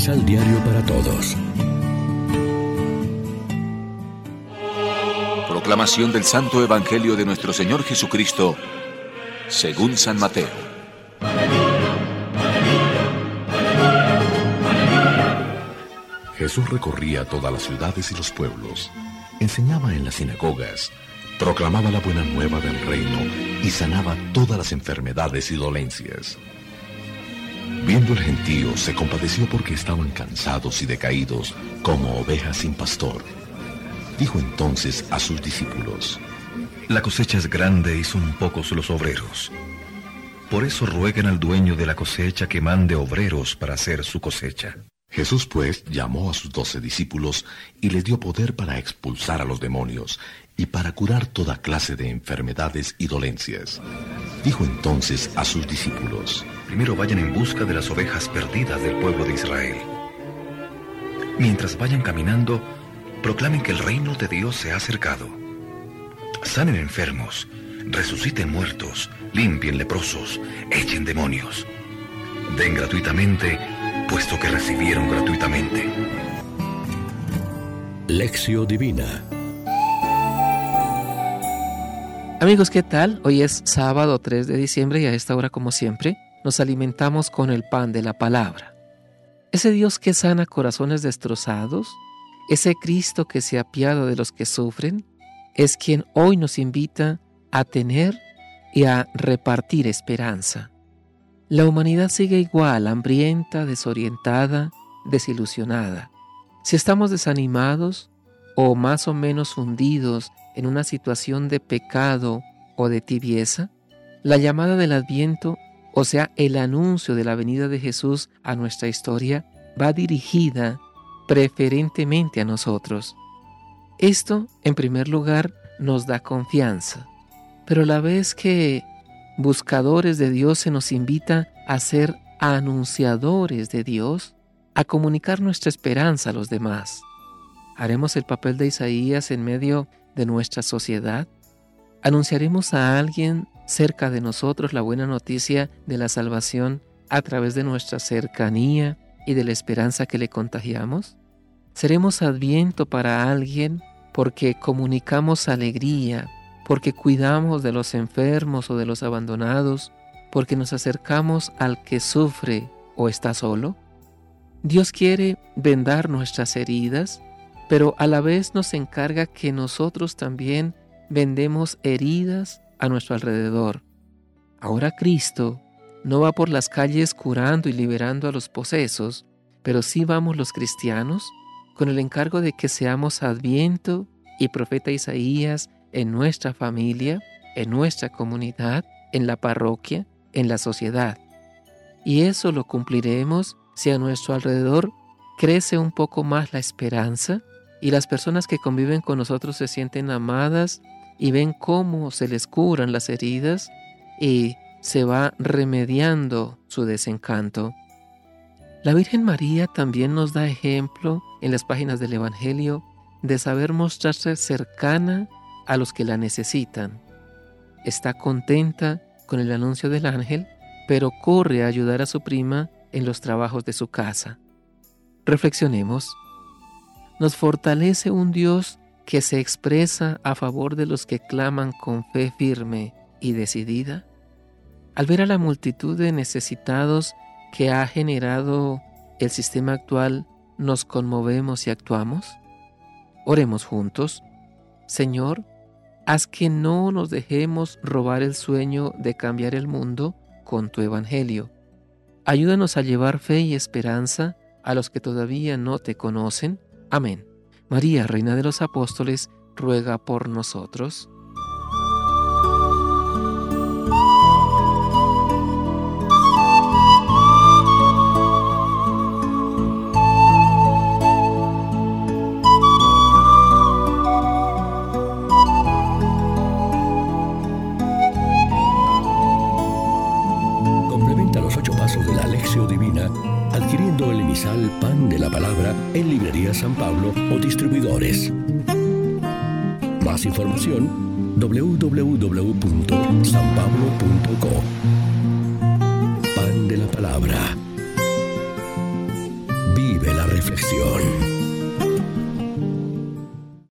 Misal Diario para Todos. Proclamación del Santo Evangelio de nuestro Señor Jesucristo, según San Mateo. Jesús recorría todas las ciudades y los pueblos, enseñaba en las sinagogas, proclamaba la buena nueva del reino y sanaba todas las enfermedades y dolencias. Viendo el gentío, se compadeció porque estaban cansados y decaídos como ovejas sin pastor. Dijo entonces a sus discípulos, La cosecha es grande y son pocos los obreros. Por eso rueguen al dueño de la cosecha que mande obreros para hacer su cosecha. Jesús pues llamó a sus doce discípulos y les dio poder para expulsar a los demonios y para curar toda clase de enfermedades y dolencias. Dijo entonces a sus discípulos, Primero vayan en busca de las ovejas perdidas del pueblo de Israel. Mientras vayan caminando, proclamen que el reino de Dios se ha acercado. Sanen enfermos, resuciten muertos, limpien leprosos, echen demonios. Den gratuitamente, puesto que recibieron gratuitamente. Lección Divina Amigos, ¿qué tal? Hoy es sábado 3 de diciembre y a esta hora, como siempre, nos alimentamos con el pan de la palabra. Ese Dios que sana corazones destrozados, ese Cristo que se apiada de los que sufren, es quien hoy nos invita a tener y a repartir esperanza. La humanidad sigue igual, hambrienta, desorientada, desilusionada. Si estamos desanimados o más o menos hundidos en una situación de pecado o de tibieza, la llamada del adviento, o sea, el anuncio de la venida de Jesús a nuestra historia, va dirigida preferentemente a nosotros. Esto, en primer lugar, nos da confianza, pero la vez que buscadores de Dios se nos invita a ser anunciadores de Dios, a comunicar nuestra esperanza a los demás. ¿Haremos el papel de Isaías en medio de nuestra sociedad? ¿Anunciaremos a alguien cerca de nosotros la buena noticia de la salvación a través de nuestra cercanía y de la esperanza que le contagiamos? ¿Seremos adviento para alguien porque comunicamos alegría, porque cuidamos de los enfermos o de los abandonados, porque nos acercamos al que sufre o está solo? Dios quiere vendar nuestras heridas, pero a la vez nos encarga que nosotros también vendemos heridas a nuestro alrededor. Ahora Cristo no va por las calles curando y liberando a los posesos, pero sí vamos los cristianos con el encargo de que seamos Adviento y profeta Isaías en nuestra familia, en nuestra comunidad, en la parroquia, en la sociedad. Y eso lo cumpliremos si a nuestro alrededor crece un poco más la esperanza y las personas que conviven con nosotros se sienten amadas y ven cómo se les curan las heridas y se va remediando su desencanto. La Virgen María también nos da ejemplo en las páginas del Evangelio de saber mostrarse cercana a los que la necesitan. Está contenta con el anuncio del ángel, pero corre a ayudar a su prima en los trabajos de su casa. Reflexionemos. Nos fortalece un Dios que se expresa a favor de los que claman con fe firme y decidida? Al ver a la multitud de necesitados que ha generado el sistema actual, ¿nos conmovemos y actuamos? Oremos juntos. Señor, haz que no nos dejemos robar el sueño de cambiar el mundo con tu Evangelio. Ayúdanos a llevar fe y esperanza a los que todavía no te conocen. Amén. María, Reina de los Apóstoles, ruega por nosotros. Pan de la Palabra en Librería San Pablo o distribuidores. Más información www.sanpablo.co